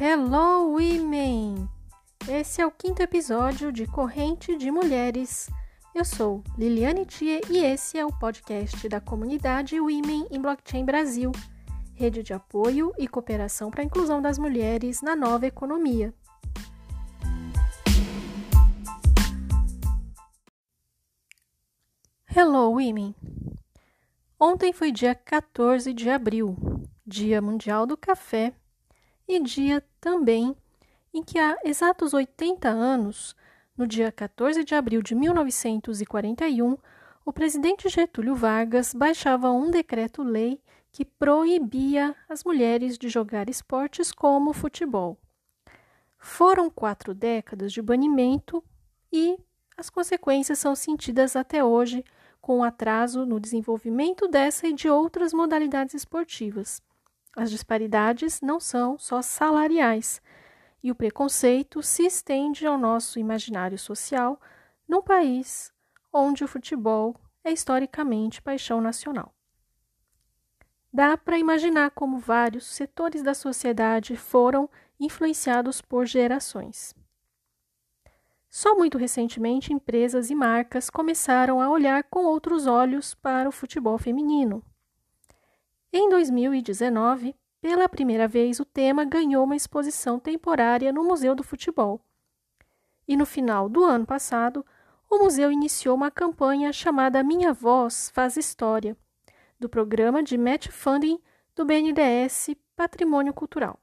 Hello, women! Esse é o quinto episódio de Corrente de Mulheres. Eu sou Liliane Tia e esse é o podcast da comunidade Women em Blockchain Brasil, rede de apoio e cooperação para a inclusão das mulheres na nova economia. Hello, women! Ontem foi dia 14 de abril, Dia Mundial do Café, e dia também em que há exatos 80 anos, no dia 14 de abril de 1941, o presidente Getúlio Vargas baixava um decreto-lei que proibia as mulheres de jogar esportes como futebol. Foram quatro décadas de banimento e as consequências são sentidas até hoje com atraso no desenvolvimento dessa e de outras modalidades esportivas. As disparidades não são só salariais, e o preconceito se estende ao nosso imaginário social num país onde o futebol é historicamente paixão nacional. Dá para imaginar como vários setores da sociedade foram influenciados por gerações. Só muito recentemente, empresas e marcas começaram a olhar com outros olhos para o futebol feminino. Em 2019, pela primeira vez, o tema ganhou uma exposição temporária no Museu do Futebol. E no final do ano passado, o museu iniciou uma campanha chamada Minha Voz Faz História, do programa de match funding do BNDES Patrimônio Cultural.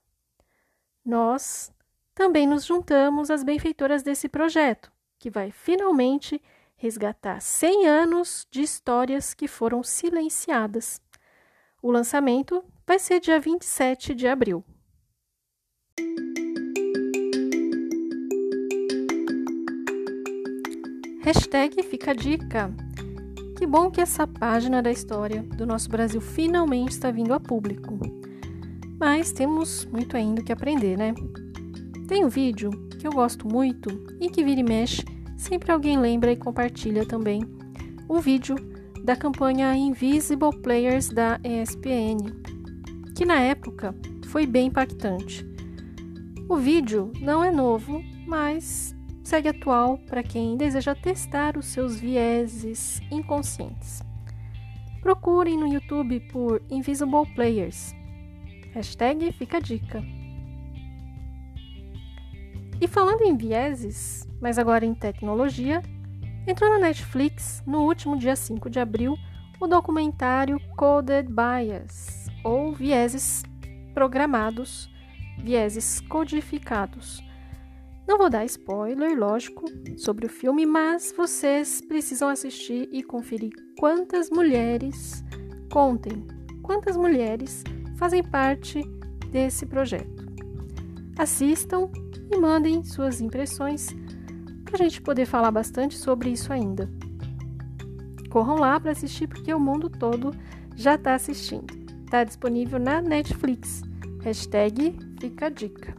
Nós, também nos juntamos às benfeitoras desse projeto, que vai finalmente resgatar 100 anos de histórias que foram silenciadas. O lançamento vai ser dia 27 de abril. Hashtag fica a dica. Que bom que essa página da história do nosso Brasil finalmente está vindo a público. Mas temos muito ainda que aprender, né? Tem um vídeo que eu gosto muito e que vira e mexe, sempre alguém lembra e compartilha também. Um vídeo da campanha Invisible Players da ESPN, que na época foi bem impactante. O vídeo não é novo, mas segue atual para quem deseja testar os seus vieses inconscientes. Procurem no YouTube por Invisible Players. Hashtag fica a dica. E falando em vieses, mas agora em tecnologia, entrou na Netflix no último dia 5 de abril o documentário Coded Bias, ou vieses programados, vieses codificados. Não vou dar spoiler, lógico, sobre o filme, mas vocês precisam assistir e conferir quantas mulheres, contem, quantas mulheres fazem parte desse projeto. Assistam e mandem suas impressões para a gente poder falar bastante sobre isso ainda. Corram lá para assistir porque o mundo todo já está assistindo. Está disponível na Netflix. Hashtag fica a dica.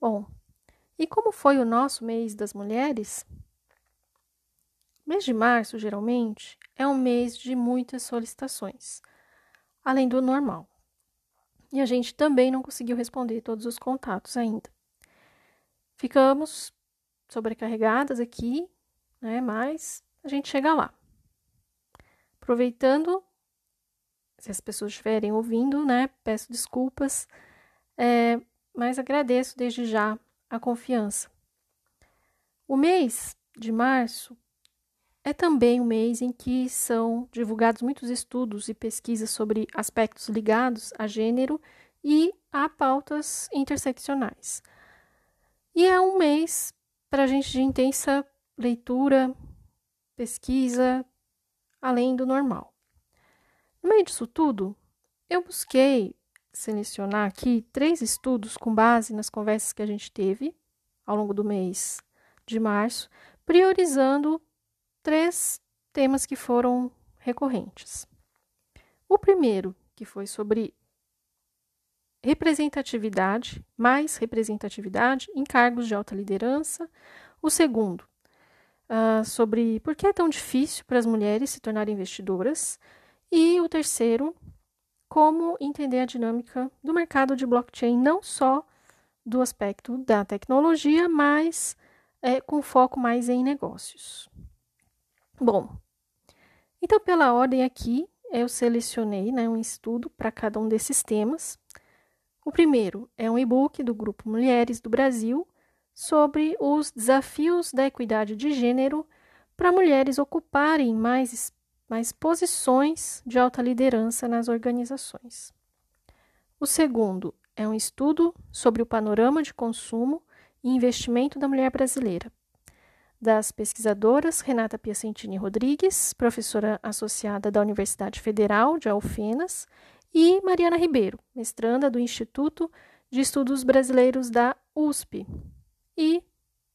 Bom, e como foi o nosso mês das mulheres? Mês de março, geralmente, é um mês de muitas solicitações além do normal. E a gente também não conseguiu responder todos os contatos ainda. Ficamos sobrecarregadas aqui, né? Mas a gente chega lá. Aproveitando, se as pessoas estiverem ouvindo, né? Peço desculpas, é, mas agradeço desde já a confiança. O mês de março é também o mês em que são divulgados muitos estudos e pesquisas sobre aspectos ligados a gênero e a pautas interseccionais. E é um mês para a gente de intensa leitura, pesquisa, além do normal. No meio disso tudo, eu busquei selecionar aqui três estudos com base nas conversas que a gente teve ao longo do mês de março, priorizando três temas que foram recorrentes. O primeiro, que foi sobre representatividade, mais representatividade em cargos de alta liderança. O segundo, uh, sobre por que é tão difícil para as mulheres se tornarem investidoras. E o terceiro, como entender a dinâmica do mercado de blockchain, não só do aspecto da tecnologia, mas é, com foco mais em negócios. Bom, então pela ordem aqui, eu selecionei né, um estudo para cada um desses temas. O primeiro é um e-book do Grupo Mulheres do Brasil sobre os desafios da equidade de gênero para mulheres ocuparem mais, mais posições de alta liderança nas organizações. O segundo é um estudo sobre o panorama de consumo e investimento da mulher brasileira, das pesquisadoras Renata Piacentini Rodrigues, professora associada da Universidade Federal de Alfenas, e Mariana Ribeiro, mestranda do Instituto de Estudos Brasileiros da USP, e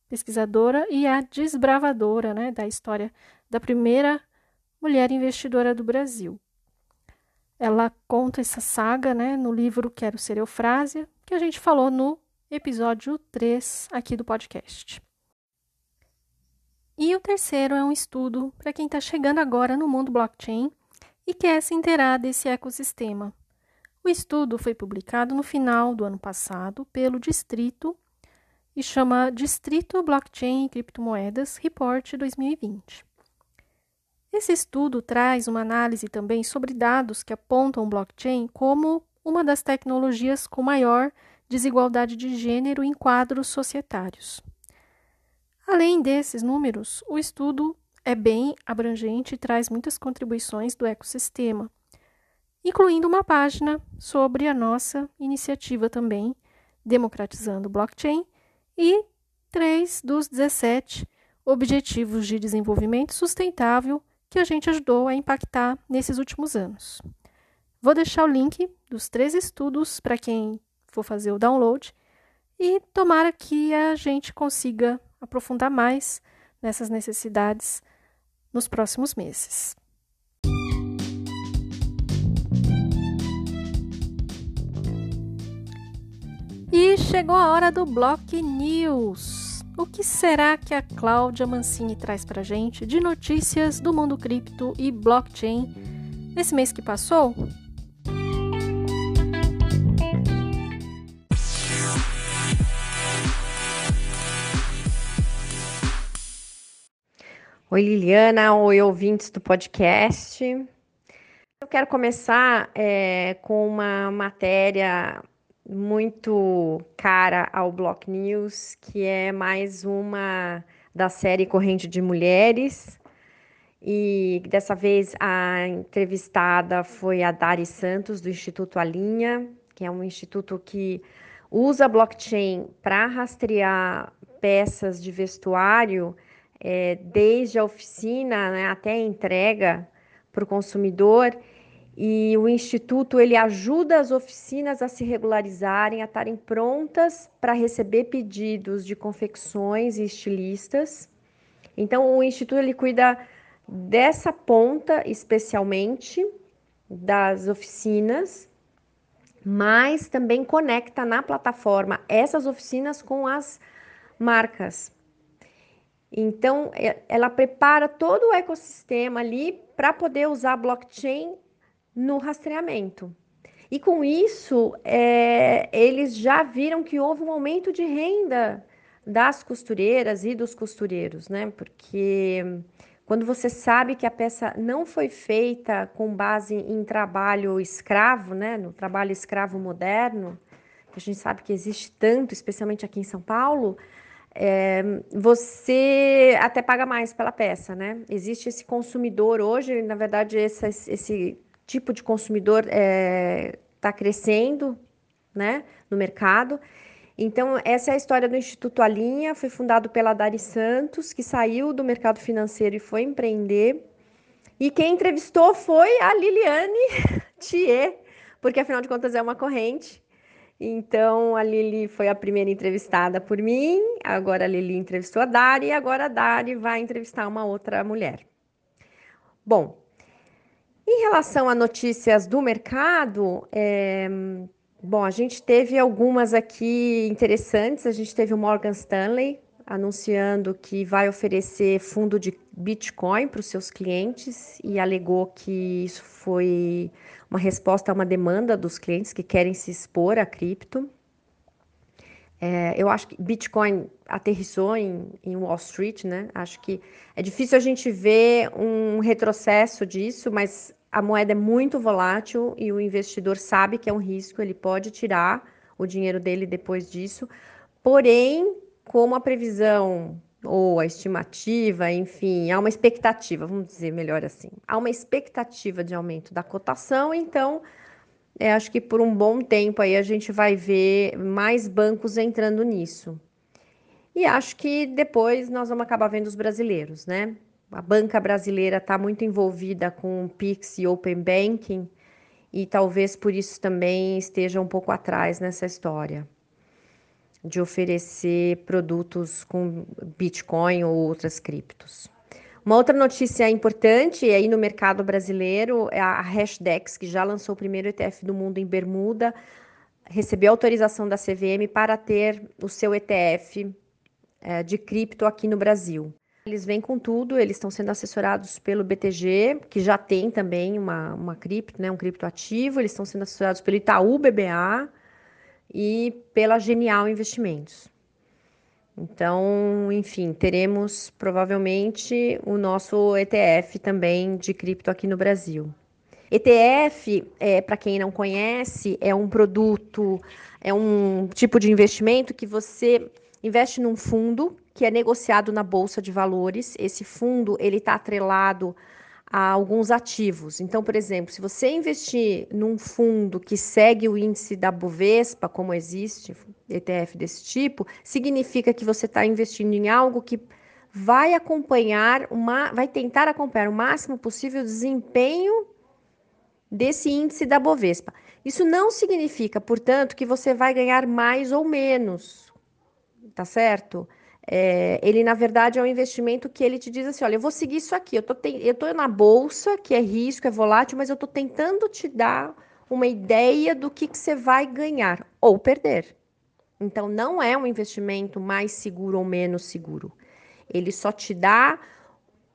pesquisadora e a desbravadora né, da história da primeira mulher investidora do Brasil. Ela conta essa saga né, no livro Quero Ser Eufrásia, que a gente falou no episódio 3 aqui do podcast. E o terceiro é um estudo para quem está chegando agora no mundo blockchain e quer se inteirar desse ecossistema. O estudo foi publicado no final do ano passado pelo Distrito e chama Distrito Blockchain e Criptomoedas Report 2020. Esse estudo traz uma análise também sobre dados que apontam blockchain como uma das tecnologias com maior desigualdade de gênero em quadros societários. Além desses números, o estudo é bem abrangente e traz muitas contribuições do ecossistema, incluindo uma página sobre a nossa iniciativa também, Democratizando o Blockchain, e três dos 17 Objetivos de Desenvolvimento Sustentável que a gente ajudou a impactar nesses últimos anos. Vou deixar o link dos três estudos para quem for fazer o download e tomara que a gente consiga aprofundar mais nessas necessidades nos próximos meses. E chegou a hora do Block News. O que será que a Cláudia Mancini traz para gente de notícias do mundo cripto e blockchain nesse mês que passou? Oi, Liliana. Oi, ouvintes do podcast. Eu quero começar é, com uma matéria muito cara ao Block News, que é mais uma da série Corrente de Mulheres. E dessa vez a entrevistada foi a Dari Santos, do Instituto Alinha, que é um instituto que usa blockchain para rastrear peças de vestuário é, desde a oficina né, até a entrega para o consumidor. E o instituto ele ajuda as oficinas a se regularizarem, a estarem prontas para receber pedidos de confecções e estilistas. Então o instituto ele cuida dessa ponta especialmente das oficinas, mas também conecta na plataforma essas oficinas com as marcas. Então, é, ela prepara todo o ecossistema ali para poder usar blockchain no rastreamento. E com isso, é, eles já viram que houve um aumento de renda das costureiras e dos costureiros, né? Porque quando você sabe que a peça não foi feita com base em trabalho escravo, né? No trabalho escravo moderno, que a gente sabe que existe tanto, especialmente aqui em São Paulo, é, você até paga mais pela peça, né? Existe esse consumidor hoje, na verdade, esse, tipo de consumidor está é, tá crescendo, né, no mercado. Então, essa é a história do Instituto Alinha, foi fundado pela Dari Santos, que saiu do mercado financeiro e foi empreender. E quem entrevistou foi a Liliane Thier, porque afinal de contas é uma corrente. Então, a Lili foi a primeira entrevistada por mim, agora a Lili entrevistou a Dari, e agora a Dari vai entrevistar uma outra mulher. Bom, em relação a notícias do mercado, é, bom, a gente teve algumas aqui interessantes. A gente teve o Morgan Stanley anunciando que vai oferecer fundo de Bitcoin para os seus clientes e alegou que isso foi uma resposta a uma demanda dos clientes que querem se expor a cripto. É, eu acho que Bitcoin aterrissou em, em, Wall Street, né? Acho que é difícil a gente ver um retrocesso disso, mas a moeda é muito volátil e o investidor sabe que é um risco, ele pode tirar o dinheiro dele depois disso. Porém, como a previsão ou a estimativa, enfim, há uma expectativa, vamos dizer melhor assim, há uma expectativa de aumento da cotação, então é, acho que por um bom tempo aí a gente vai ver mais bancos entrando nisso. E acho que depois nós vamos acabar vendo os brasileiros, né? A banca brasileira está muito envolvida com o Pix e Open Banking e talvez por isso também esteja um pouco atrás nessa história de oferecer produtos com Bitcoin ou outras criptos. Uma outra notícia importante aí no mercado brasileiro é a Hashdex, que já lançou o primeiro ETF do mundo em Bermuda, recebeu autorização da CVM para ter o seu ETF é, de cripto aqui no Brasil. Eles vêm com tudo, eles estão sendo assessorados pelo BTG, que já tem também uma, uma cripto, né, um criptoativo, eles estão sendo assessorados pelo Itaú BBA e pela Genial Investimentos. Então, enfim, teremos provavelmente o nosso ETF também de cripto aqui no Brasil. ETF, é, para quem não conhece, é um produto, é um tipo de investimento que você investe num fundo que é negociado na bolsa de valores. Esse fundo ele está atrelado a alguns ativos. Então, por exemplo, se você investir num fundo que segue o índice da Bovespa, como existe ETF desse tipo, significa que você está investindo em algo que vai acompanhar uma, vai tentar acompanhar o máximo possível o desempenho desse índice da Bovespa. Isso não significa, portanto, que você vai ganhar mais ou menos, tá certo? É, ele, na verdade, é um investimento que ele te diz assim: olha, eu vou seguir isso aqui, eu estou na bolsa, que é risco, é volátil, mas eu estou tentando te dar uma ideia do que, que você vai ganhar ou perder. Então, não é um investimento mais seguro ou menos seguro. Ele só te dá,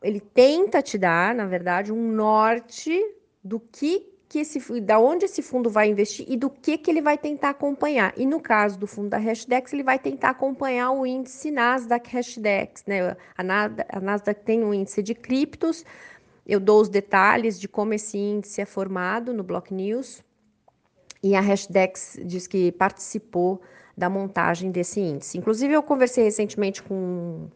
ele tenta te dar, na verdade, um norte do que que esse, da onde esse fundo vai investir e do que, que ele vai tentar acompanhar. E no caso do fundo da Hashdex, ele vai tentar acompanhar o índice Nasdaq Hashdex. Né? A, a Nasdaq tem um índice de criptos, eu dou os detalhes de como esse índice é formado no Block News. E a Hashdex diz que participou da montagem desse índice. Inclusive, eu conversei recentemente com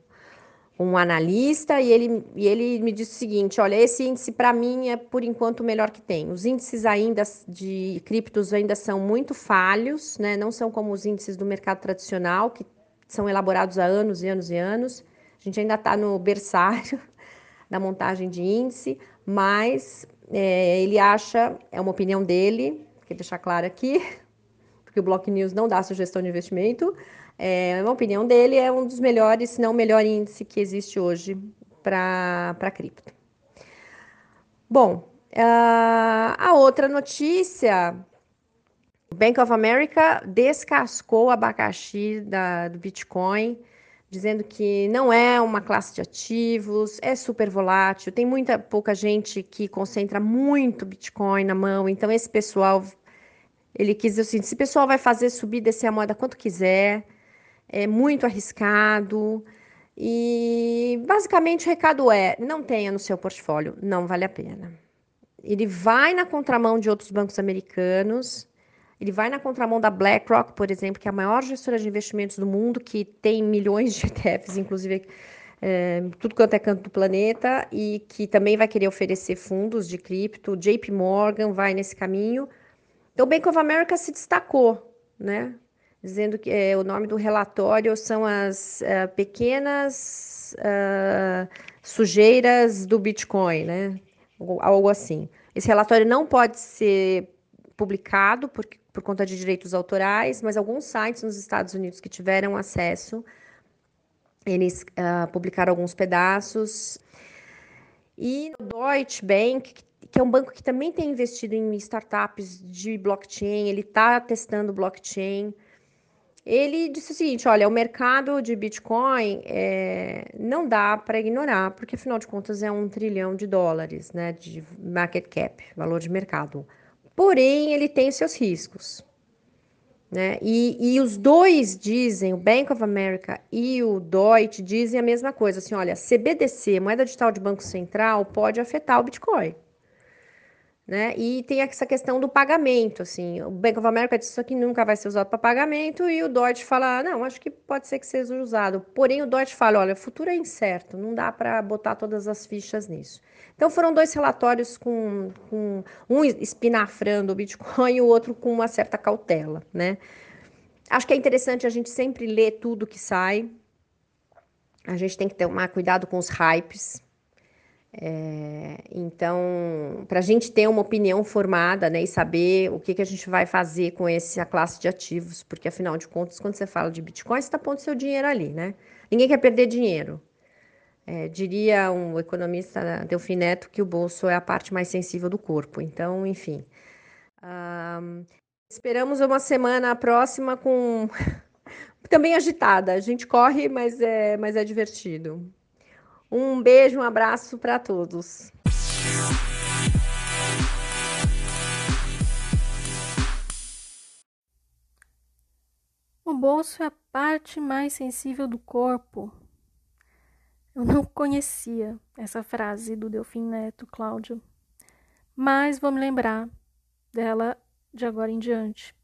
um analista e ele, e ele me disse o seguinte: olha, esse índice para mim é por enquanto o melhor que tem. Os índices ainda de criptos ainda são muito falhos, né? não são como os índices do mercado tradicional, que são elaborados há anos e anos e anos. A gente ainda está no berçário da montagem de índice, mas é, ele acha, é uma opinião dele, quer deixar claro aqui, porque o Block News não dá sugestão de investimento. É uma opinião dele, é um dos melhores, se não o melhor índice que existe hoje para cripto. Bom, a outra notícia, o Bank of America descascou o abacaxi da, do Bitcoin, dizendo que não é uma classe de ativos, é super volátil, tem muita pouca gente que concentra muito Bitcoin na mão, então esse pessoal, ele quis dizer assim, esse pessoal vai fazer subir, descer a moeda quanto quiser, é muito arriscado. E basicamente o recado é: não tenha no seu portfólio, não vale a pena. Ele vai na contramão de outros bancos americanos, ele vai na contramão da BlackRock, por exemplo, que é a maior gestora de investimentos do mundo, que tem milhões de ETFs, inclusive é, tudo quanto é canto do planeta, e que também vai querer oferecer fundos de cripto. JP Morgan vai nesse caminho. Então, o Bank of America se destacou, né? Dizendo que é, o nome do relatório são as uh, pequenas uh, sujeiras do Bitcoin, né? Algo assim. Esse relatório não pode ser publicado por, por conta de direitos autorais, mas alguns sites nos Estados Unidos que tiveram acesso, eles uh, publicaram alguns pedaços. E o Deutsche Bank, que é um banco que também tem investido em startups de blockchain, ele está testando blockchain Ele disse o seguinte: olha, o mercado de Bitcoin é, não dá para ignorar, porque afinal de contas é um trilhão de dólares né, de market cap, valor de mercado. Porém, ele tem seus riscos. Né? E, e os dois dizem, o Bank of America e o Deutsche dizem a mesma coisa, assim, olha, CBDC, moeda digital de banco central, pode afetar o Bitcoin. Né? E tem essa questão do pagamento, assim, o Bank of America disse que nunca vai ser usado para pagamento e o Deutsche fala, não, acho que pode ser que seja usado. Porém, o Deutsche fala, olha, o futuro é incerto, não dá para botar todas as fichas nisso. Então, foram dois relatórios com, com um espinafrando o Bitcoin e o outro com uma certa cautela, né? Acho que é interessante a gente sempre ler tudo que sai. A gente tem que tomar cuidado com os hypes, é, então, para a gente ter uma opinião formada né, e saber o que, que a gente vai fazer com essa classe de ativos, porque afinal de contas, quando você fala de Bitcoin, você está pondo seu dinheiro ali, né? Ninguém quer perder dinheiro. É, diria um economista Delfim Neto que o bolso é a parte mais sensível do corpo. Então, enfim. esperamos uma semana próxima com também agitada. A gente corre, mas é, mas é divertido. Um beijo, um abraço para todos. O bolso é a parte mais sensível do corpo. Eu não conhecia essa frase do Delfim Neto, Cláudio, mas vou me lembrar dela de agora em diante,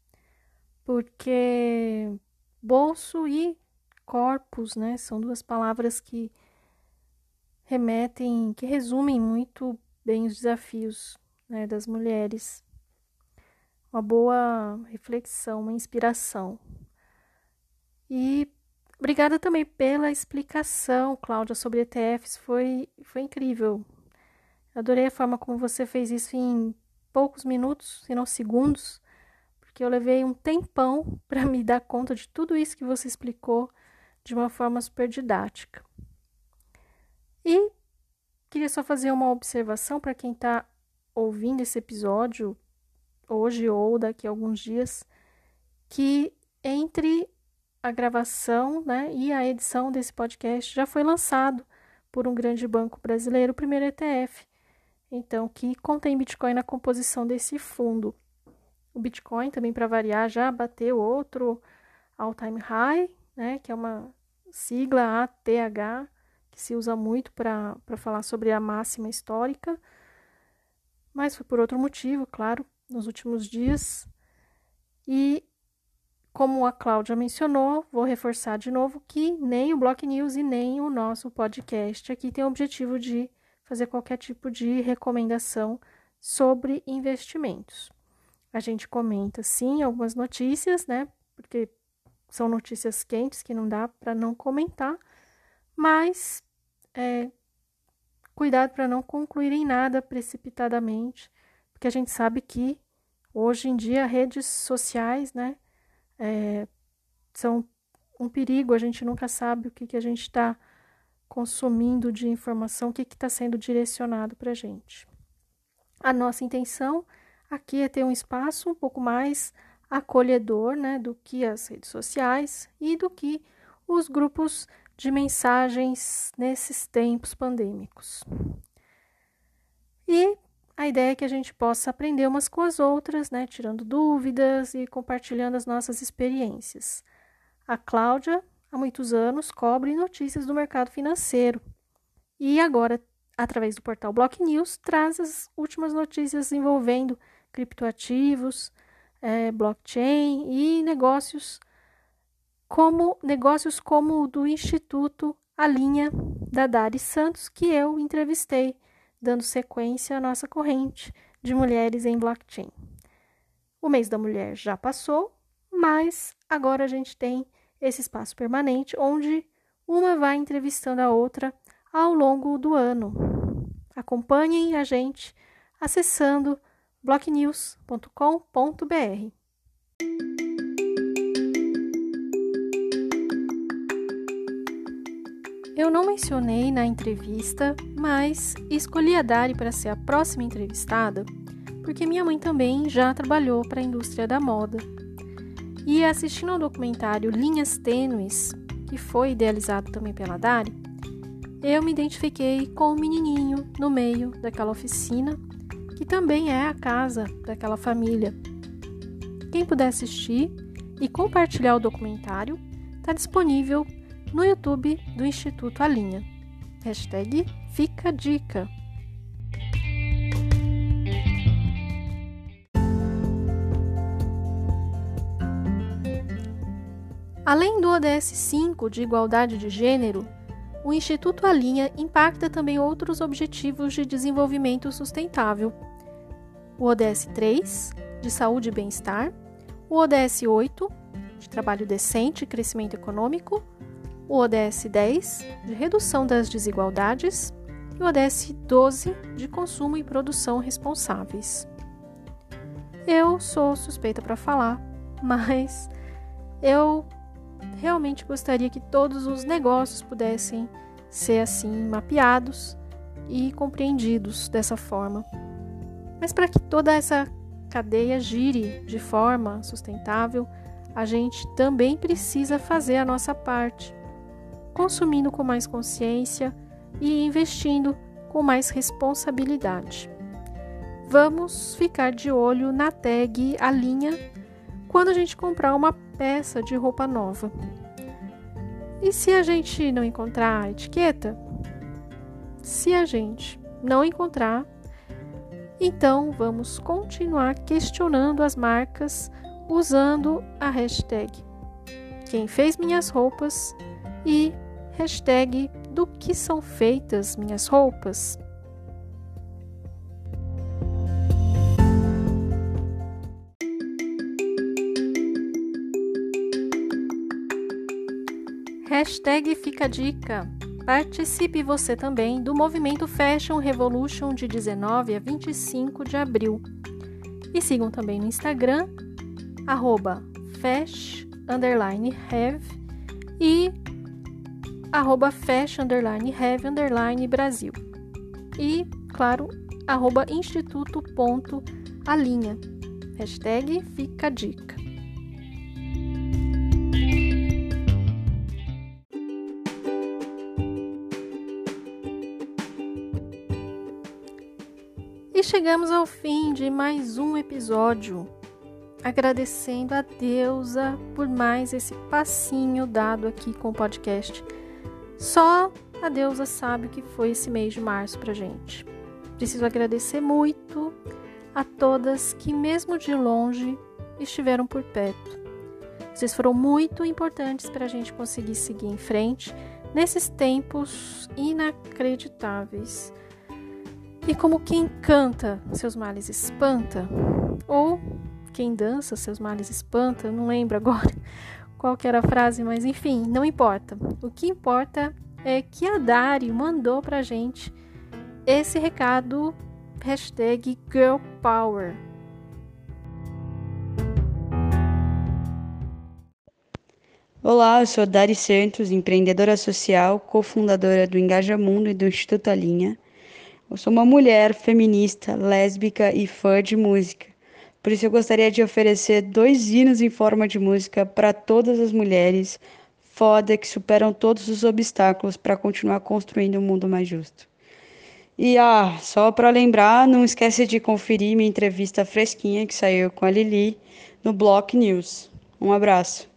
porque bolso e corpos, né, são duas palavras que remetem, que resumem muito bem os desafios né, das mulheres. Uma boa reflexão, uma inspiração. E obrigada também pela explicação, Cláudia, sobre ETFs. Foi, foi incrível. Adorei a forma como você fez isso em poucos minutos, se não segundos, porque eu levei um tempão para me dar conta de tudo isso que você explicou de uma forma super didática. E queria só fazer uma observação para quem está ouvindo esse episódio hoje ou daqui a alguns dias, que entre a gravação né, e a edição desse podcast já foi lançado por um grande banco brasileiro, o primeiro ETF, então que contém Bitcoin na composição desse fundo. O Bitcoin também para variar já bateu outro all-time high, né, que é uma sigla ATH, que se usa muito para falar sobre a máxima histórica, mas foi por outro motivo, claro, nos últimos dias. E como a Cláudia mencionou, vou reforçar de novo que nem o Block News e nem o nosso podcast aqui tem o objetivo de fazer qualquer tipo de recomendação sobre investimentos. A gente comenta sim algumas notícias, né? Porque são notícias quentes que não dá para não comentar, mas é, cuidado para não concluir em nada precipitadamente, porque a gente sabe que hoje em dia redes sociais, né, é, são um perigo, a gente nunca sabe o que, que a gente está consumindo de informação, o que está sendo direcionado para a gente. A nossa intenção aqui é ter um espaço um pouco mais acolhedor né, do que as redes sociais e do que os grupos de mensagens nesses tempos pandêmicos. E a ideia é que a gente possa aprender umas com as outras, né, tirando dúvidas e compartilhando as nossas experiências. A Cláudia, há muitos anos, cobre notícias do mercado financeiro e agora, através do portal Block News, traz as últimas notícias envolvendo criptoativos, é, blockchain e negócios como negócios como o do Instituto A Linha da Dari Santos, que eu entrevistei, dando sequência à nossa corrente de mulheres em blockchain. O mês da mulher já passou, mas agora a gente tem esse espaço permanente onde uma vai entrevistando a outra ao longo do ano. Acompanhem a gente acessando blocknews.com.br. Eu não mencionei na entrevista, mas escolhi a Dari para ser a próxima entrevistada porque minha mãe também já trabalhou para a indústria da moda. E assistindo ao documentário Linhas Tênues, que foi idealizado também pela Dari, eu me identifiquei com o menininho no meio daquela oficina, que também é a casa daquela família. Quem puder assistir e compartilhar o documentário, está disponível no YouTube do Instituto Alinha. Hashtag Fica Dica. Além do ODS 5 de igualdade de gênero, o Instituto Alinha impacta também outros objetivos de desenvolvimento sustentável. O ODS 3, de saúde e bem-estar, o ODS 8, de trabalho decente e crescimento econômico, o ODS 10, de redução das desigualdades, e o ODS 12, de consumo e produção responsáveis. Eu sou suspeita para falar, mas eu realmente gostaria que todos os negócios pudessem ser assim mapeados e compreendidos dessa forma. Mas para que toda essa cadeia gire de forma sustentável, a gente também precisa fazer a nossa parte, consumindo com mais consciência e investindo com mais responsabilidade. Vamos ficar de olho na tag a linha quando a gente comprar uma peça de roupa nova. E se a gente não encontrar a etiqueta? Se a gente não encontrar, então vamos continuar questionando as marcas usando a hashtag Quem fez minhas roupas e hashtag Do que são feitas minhas roupas. Hashtag Fica a Dica. Participe você também do movimento Fashion Revolution de 19 a 25 de abril. E sigam também no Instagram, arroba fash, have e arroba fash, underline, have, underline, Brasil. E, claro, arroba instituto.alinha. Hashtag Fica a Dica. chegamos ao fim de mais um episódio, agradecendo a deusa por mais esse passinho dado aqui com o podcast. Só a deusa sabe o que foi esse mês de março pra gente. Preciso agradecer muito a todas que, mesmo de longe, estiveram por perto. Vocês foram muito importantes para a gente conseguir seguir em frente nesses tempos inacreditáveis e como quem canta, seus males espanta, ou quem dança, seus males espanta, não lembro agora qual era a frase, mas enfim, não importa. O que importa é que a Dari mandou pra gente esse recado, hashtag Girl Power. Olá, eu sou Dari Santos, empreendedora social, cofundadora do Engaja Mundo e do Instituto Alinha. Eu sou uma mulher feminista, lésbica e fã de música. Por isso eu gostaria de oferecer dois hinos em forma de música para todas as mulheres foda que superam todos os obstáculos para continuar construindo um mundo mais justo. E ah, só para lembrar, não esquece de conferir minha entrevista fresquinha que saiu com a Lili no Block News. Um abraço.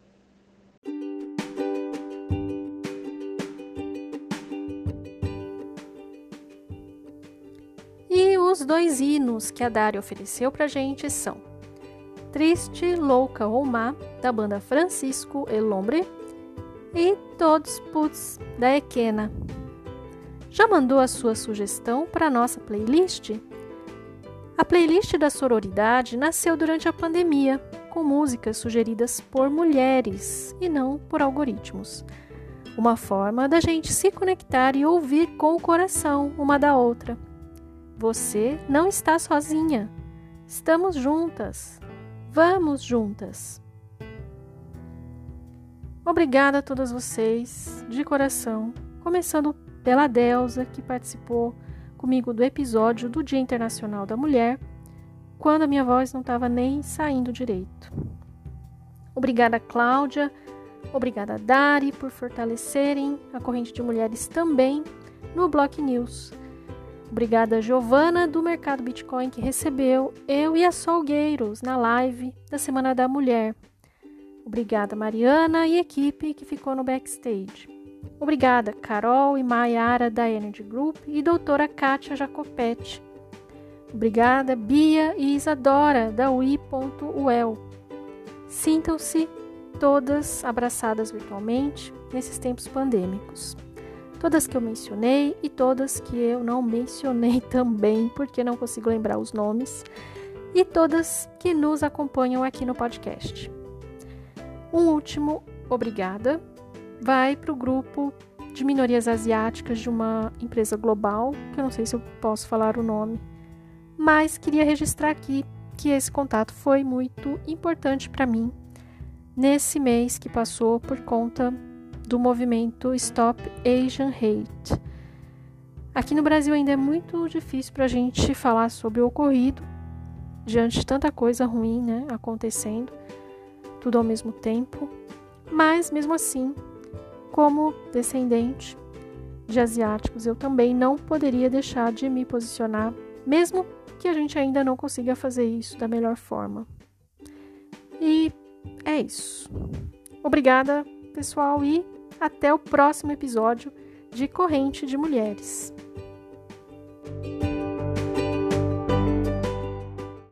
Os dois hinos que a Dari ofereceu pra gente são Triste, Louca ou Má, da banda Francisco El Hombre, e Todos Puts, da Equena. Já mandou a sua sugestão para nossa playlist? A playlist da sororidade nasceu durante a pandemia, com músicas sugeridas por mulheres e não por algoritmos. Uma forma da gente se conectar e ouvir com o coração uma da outra você não está sozinha. Estamos juntas. Vamos juntas. Obrigada a todas vocês, de coração, começando pela Delza, que participou comigo do episódio do Dia Internacional da Mulher, quando a minha voz não estava nem saindo direito. Obrigada, Cláudia. Obrigada, Dari, por fortalecerem a corrente de mulheres também no Block News. Obrigada, Giovana, do Mercado Bitcoin, que recebeu eu e a Solgueiros na live da Semana da Mulher. Obrigada, Mariana e equipe que ficou no backstage. Obrigada, Carol e Maiara da Energy Group e doutora Kátia Jacopetti. Obrigada, Bia e Isadora da UI.uel. Sintam-se todas abraçadas virtualmente nesses tempos pandêmicos. Todas que eu mencionei e todas que eu não mencionei também, porque não consigo lembrar os nomes, e todas que nos acompanham aqui no podcast. Um último obrigada. Vai para o grupo de minorias asiáticas de uma empresa global, que eu não sei se eu posso falar o nome, mas queria registrar aqui que esse contato foi muito importante para mim nesse mês que passou por conta do movimento Stop Asian Hate. Aqui no Brasil ainda é muito difícil para a gente falar sobre o ocorrido diante de tanta coisa ruim né, acontecendo, tudo ao mesmo tempo, mas mesmo assim, como descendente de asiáticos, eu também não poderia deixar de me posicionar, mesmo que a gente ainda não consiga fazer isso da melhor forma. E é isso. Obrigada, pessoal, e até o próximo episódio de Corrente de Mulheres.